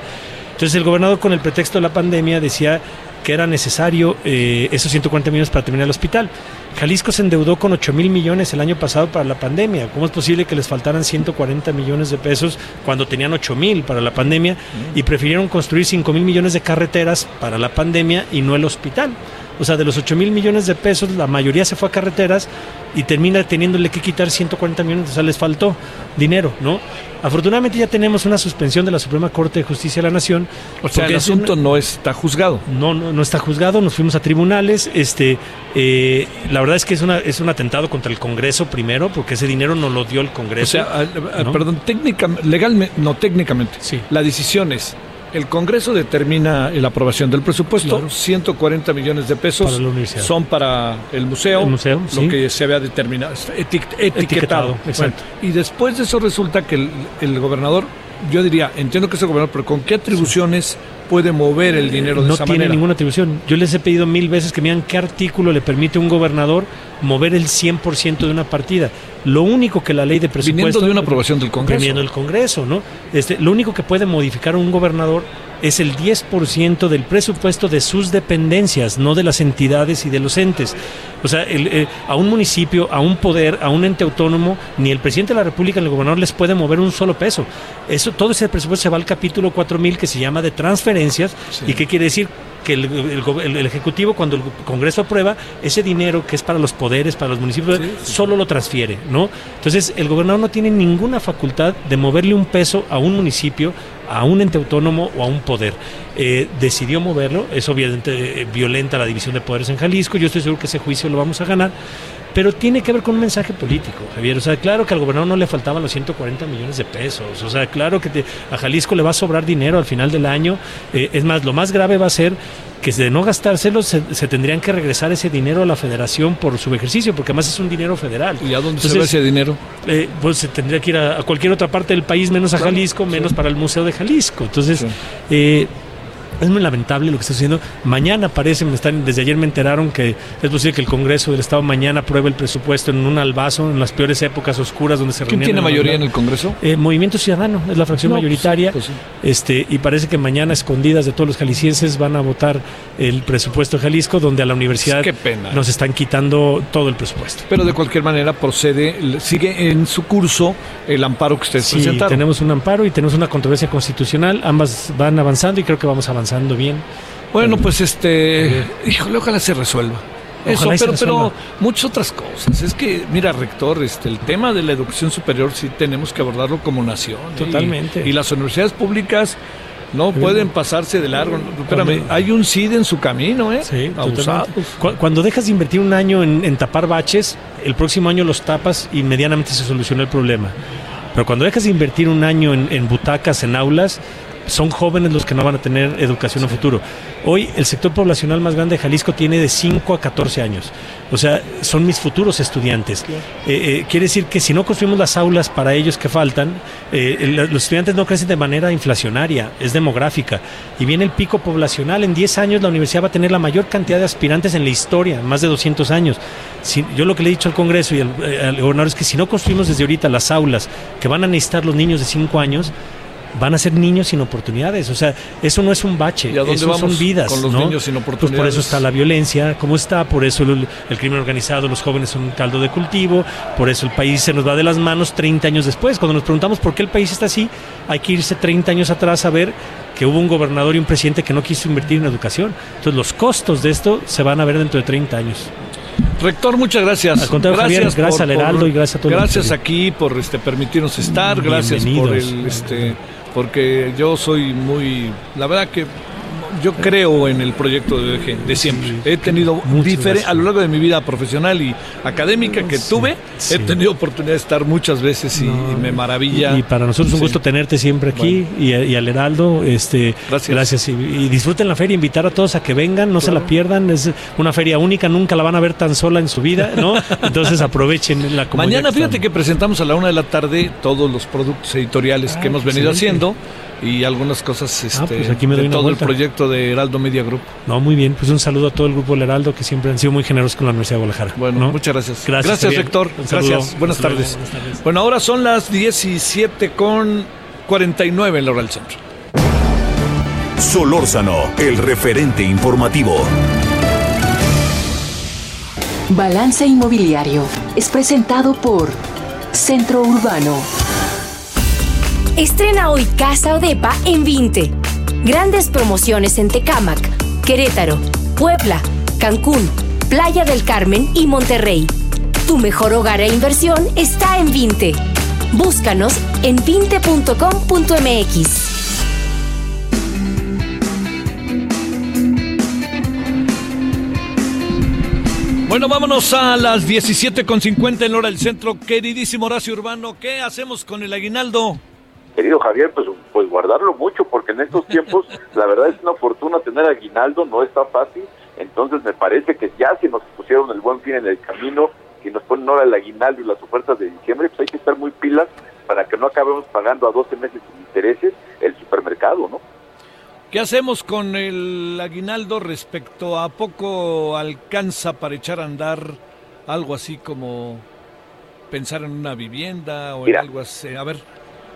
Entonces el gobernador con el pretexto de la pandemia decía que era necesario eh, esos 140 millones para terminar el hospital. Jalisco se endeudó con 8 mil millones el año pasado para la pandemia. ¿Cómo es posible que les faltaran 140 millones de pesos cuando tenían 8 mil para la pandemia y prefirieron construir 5 mil millones de carreteras para la pandemia y no el hospital? O sea, de los 8 mil millones de pesos, la mayoría se fue a carreteras y termina teniéndole que quitar 140 millones, o sea, les faltó dinero, ¿no? Afortunadamente ya tenemos una suspensión de la Suprema Corte de Justicia de la Nación. O sea, el asunto no está juzgado. No, no, no, está juzgado, nos fuimos a tribunales. Este, eh, la verdad es que es, una, es un atentado contra el Congreso primero, porque ese dinero no lo dio el Congreso. O sea, perdón, técnicamente, legalmente, no técnicamente. Sí. La decisión es el Congreso determina la aprobación del presupuesto, 140 millones de pesos son para el museo, lo que se había determinado, etiquetado. exacto. y después de eso resulta que el, gobernador, yo diría, entiendo que es el gobernador, pero ¿con qué atribuciones puede mover el dinero de no esa manera? No tiene ninguna atribución. Yo les he pedido mil veces que me digan qué artículo le permite a un gobernador mover el 100% de una partida. Lo único que la ley de presupuesto... Viniendo de una aprobación del Congreso. Viniendo del Congreso, ¿no? Este, lo único que puede modificar un gobernador es el 10% del presupuesto de sus dependencias, no de las entidades y de los entes. O sea, eh, a un municipio, a un poder, a un ente autónomo, ni el presidente de la República ni el gobernador les puede mover un solo peso. Eso, todo ese presupuesto se va al capítulo 4000 que se llama de transferencias. ¿Y qué quiere decir? Que el, Ejecutivo, cuando el Congreso aprueba, ese dinero que es para los poderes, para los municipios, solo lo transfiere, ¿no? Entonces, el gobernador no tiene ninguna facultad de moverle un peso a un municipio, a un ente autónomo o a un poder. Eh, decidió moverlo, es obviamente eh, violenta la división de poderes en Jalisco, yo estoy seguro que ese juicio lo vamos a ganar, pero tiene que ver con un mensaje político, Javier. O sea, claro que al gobernador no le faltaban los 140 millones de pesos. O sea, claro que a Jalisco le va a sobrar dinero al final del año. Eh, es más, lo más grave va a ser que de no gastárselo se, tendrían que regresar ese dinero a la federación por su ejercicio, porque además es un dinero federal. ¿Y a dónde se va ese dinero? Eh, pues se tendría que ir a, cualquier otra parte del país, menos a Jalisco, menos para el Museo de Jalisco. Entonces, eh, es muy lamentable lo que está sucediendo. Mañana parece, me están, desde ayer me enteraron que es posible que el Congreso del Estado mañana apruebe el presupuesto en un albazo, en las peores épocas oscuras donde se ¿Quién tiene mayoría en el Congreso? Eh, Movimiento Ciudadano, es la fracción pues, mayoritaria. Pues este, y parece que mañana, escondidas de todos los jaliscienses, van a votar el presupuesto de Jalisco, donde a la universidad nos están quitando todo el presupuesto. Pero de cualquier manera procede, sigue en su curso el amparo que ustedes sí, Tenemos un amparo y tenemos una controversia constitucional, ambas van avanzando y creo que vamos a avanzar bien. Bueno, pues este, híjole, ojalá se resuelva. Eso, pero, pero muchas otras cosas. Es que, mira, rector, este, el tema de la educación superior sí tenemos que abordarlo como nación. ¿eh? Totalmente. Y, las universidades públicas no pueden pasarse de largo. Espérame, hay un CID en su camino, ¿eh? Sí, Cuando dejas de invertir un año en, en tapar baches, el próximo año los tapas y medianamente se soluciona el problema Pero cuando dejas de invertir un año en, en butacas, en aulas, son jóvenes los que no van a tener educación a futuro. Hoy el sector poblacional más grande de Jalisco tiene de 5 a 14 años. O sea, son mis futuros estudiantes. Eh, eh, quiere decir que si no construimos las aulas para ellos que faltan, eh, los estudiantes no crecen de manera inflacionaria, es demográfica. Y viene el pico poblacional. En 10 años la universidad va a tener la mayor cantidad de aspirantes en la historia, más de 200 años. Si, yo lo que le he dicho al Congreso y al, al gobernador es que si no construimos desde ahorita las aulas que van a necesitar los niños de 5 años, van a ser niños sin oportunidades. O sea, eso no es un bache, eso son vidas. Con los ¿no? niños sin oportunidades. Pues por eso está la violencia, como está, por eso el, el, crimen organizado, los jóvenes son un caldo de cultivo, por eso el país se nos va de las manos 30 años después. Cuando nos preguntamos por qué el país está así, hay que irse 30 años atrás a ver que hubo un gobernador y un presidente que no quiso invertir en educación. Entonces los costos de esto se van a ver dentro de 30 años. Rector, muchas gracias. Al contrario, gracias Javier, gracias al Heraldo y gracias a todos. Gracias aquí por este permitirnos estar, gracias por el este porque yo soy muy, la verdad que yo creo en el proyecto de siempre. He tenido a lo largo de mi vida profesional y académica que tuve, sí. he tenido oportunidad de estar muchas veces y, no. y me maravilla. Y, y, para nosotros es un gusto tenerte siempre aquí bueno. y, y, al Heraldo. Este, gracias. gracias. Y, disfruten la feria, invitar a todos a que vengan, no claro. se la pierdan. Es una feria única, nunca la van a ver tan sola en su vida, ¿no? Entonces aprovechen la comunidad. Mañana, fíjate que presentamos a la una de la tarde todos los productos editoriales ah, que hemos venido excelente. haciendo y algunas cosas este, ah, pues aquí me doy de todo vuelta. el proyecto de Heraldo Media Group. No, muy bien. Pues un saludo a todo el grupo del Heraldo que siempre han sido muy generosos con la Universidad de Guadalajara. Bueno, ¿no? muchas gracias. Gracias, gracias Rector. Gracias. Buenas tardes. buenas tardes. Bueno, ahora son las 17 con 49 en la hora del centro. Solórzano, el referente informativo. Balance Inmobiliario es presentado por Centro Urbano. Estrena hoy Casa o Depa en 20. Grandes promociones en Tecámac, Querétaro, Puebla, Cancún, Playa del Carmen y Monterrey. Tu mejor hogar e inversión está en 20. Búscanos en 20.com.mx. Bueno, vámonos a las 17.50 en hora del centro. Queridísimo Horacio Urbano, ¿qué hacemos con el aguinaldo? Querido Javier, pues, pues guardarlo mucho, porque en estos tiempos la verdad es una fortuna tener aguinaldo, no está fácil, entonces me parece que ya si nos pusieron el buen fin en el camino, si nos ponen ahora el aguinaldo y las ofertas de diciembre, pues hay que estar muy pilas para que no acabemos pagando a 12 meses sin intereses el supermercado, ¿no? ¿Qué hacemos con el aguinaldo respecto a poco alcanza para echar a andar algo así como pensar en una vivienda o Mira, en algo así? A ver.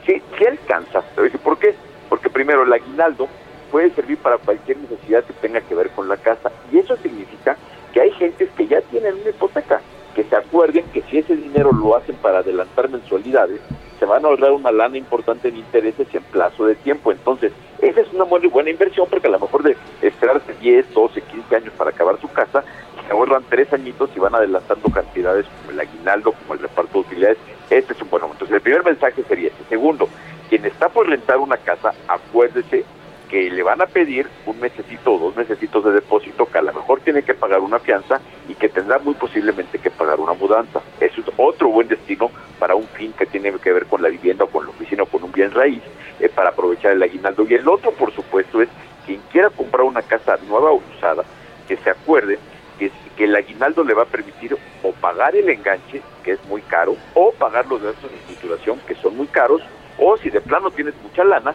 Sí, sí alcanza. ¿Por qué? Porque primero el aguinaldo puede servir para cualquier necesidad que tenga que ver con la casa. Y eso significa que hay gentes que ya tienen una hipoteca, que se acuerden que si ese dinero lo hacen para adelantar mensualidades, se van a ahorrar una lana importante en intereses y en plazo de tiempo. Entonces, esa es una muy buena inversión porque a lo mejor de esperarse 10, 12, 15 años para acabar su casa, se ahorran tres añitos y van adelantando cantidades como el aguinaldo, como el reparto de utilidades. Este es un buen momento. Entonces, el primer mensaje sería este. Segundo, quien está por rentar una casa, acuérdese que le van a pedir un mesecito o dos mesecitos de depósito que a lo mejor tiene que pagar una fianza y que tendrá muy posiblemente que pagar una mudanza. Eso es otro buen destino para un fin que tiene que ver con la vivienda o con la oficina o con un bien raíz eh, para aprovechar el aguinaldo. Y el otro, por supuesto, es quien quiera comprar una casa nueva o usada, que se acuerde que, el aguinaldo le va a permitir o pagar el enganche, que es muy caro, o pagar los gastos de estructuración, que son muy caros, o si de plano tienes mucha lana,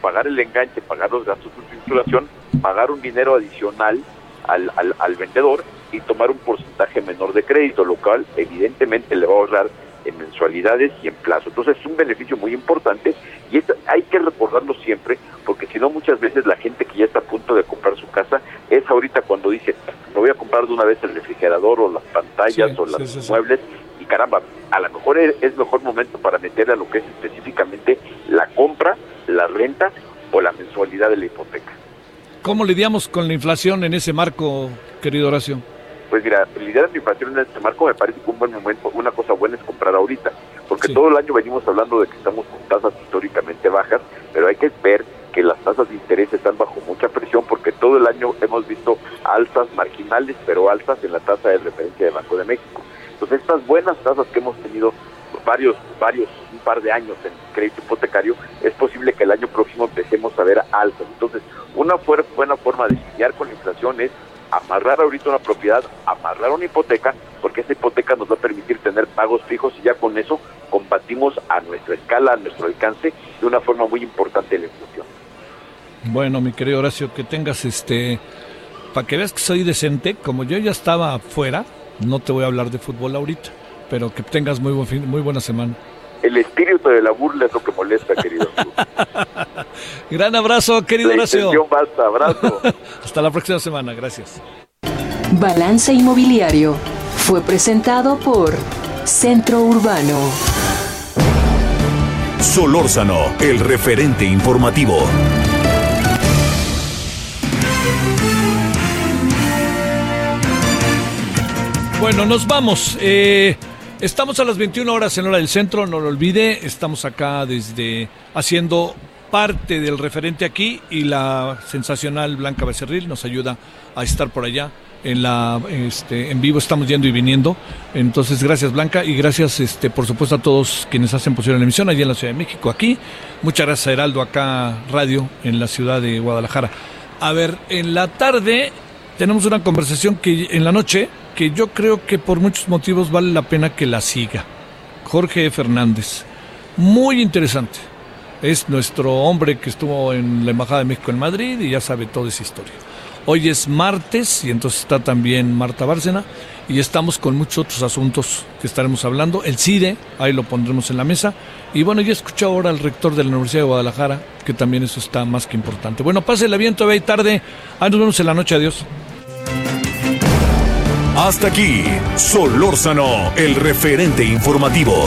pagar el enganche, pagar los gastos de estructuración, pagar un dinero adicional al, al, al, vendedor y tomar un porcentaje menor de crédito, lo cual evidentemente le va a ahorrar en mensualidades y en plazo. Entonces es un beneficio muy importante y hay que recordarlo siempre porque si no muchas veces la gente que ya está a punto de comprar su casa es ahorita cuando dice, me voy a comprar de una vez el refrigerador o las pantallas sí, o los sí, sí, muebles y caramba, a lo mejor es mejor momento para meterle a lo que es específicamente la compra la renta o la mensualidad de la hipoteca. ¿Cómo lidiamos con la inflación en ese marco, querido Horacio? Pues mira, lidiar la inflación en este marco me parece que un buen momento, una cosa buena es comprar ahorita, porque sí. todo el año venimos hablando de que estamos con tasas históricamente bajas, pero hay que ver que las tasas de interés están bajo mucha presión porque todo el año hemos visto alzas marginales, pero alzas en la tasa de referencia de Banco de México. Entonces estas buenas tasas que hemos tenido varios, varios, un par de años en crédito hipotecario, es posible que el año próximo empecemos a ver altos. Entonces, una buena forma de lidiar con la inflación es amarrar ahorita una propiedad, amarrar una hipoteca, porque esa hipoteca nos va a permitir tener pagos fijos y ya con eso combatimos a nuestra escala, a nuestro alcance, de una forma muy importante la inflación. Bueno, mi querido Horacio, que tengas este, para que veas que soy decente, como yo ya estaba afuera, no te voy a hablar de fútbol ahorita, pero que tengas muy, buen fin, muy buena semana. El espíritu de la burla es lo que molesta, querido. Gran abrazo, querido Horacio. basta, abrazo. Hasta la próxima semana, gracias. Balance Inmobiliario fue presentado por Centro Urbano. Solórzano, el referente informativo. Bueno, nos vamos. Eh, estamos a las 21 horas en hora del centro, no lo olvide. Estamos acá desde haciendo parte del referente aquí y la sensacional Blanca Becerril nos ayuda a estar por allá en la este, en vivo estamos yendo y viniendo entonces gracias Blanca y gracias este por supuesto a todos quienes hacen posible la emisión allí en la Ciudad de México aquí muchas gracias a Heraldo acá radio en la ciudad de Guadalajara a ver en la tarde tenemos una conversación que en la noche que yo creo que por muchos motivos vale la pena que la siga. Jorge Fernández. Muy interesante. Es nuestro hombre que estuvo en la Embajada de México en Madrid y ya sabe toda esa historia. Hoy es martes y entonces está también Marta Bárcena y estamos con muchos otros asuntos que estaremos hablando. El CIDE, ahí lo pondremos en la mesa. Y bueno, ya escuché ahora al rector de la Universidad de Guadalajara, que también eso está más que importante. Bueno, pase el aviento, ve y tarde. Ahí nos vemos en la noche. Adiós. Hasta aquí, Solórzano, el referente informativo.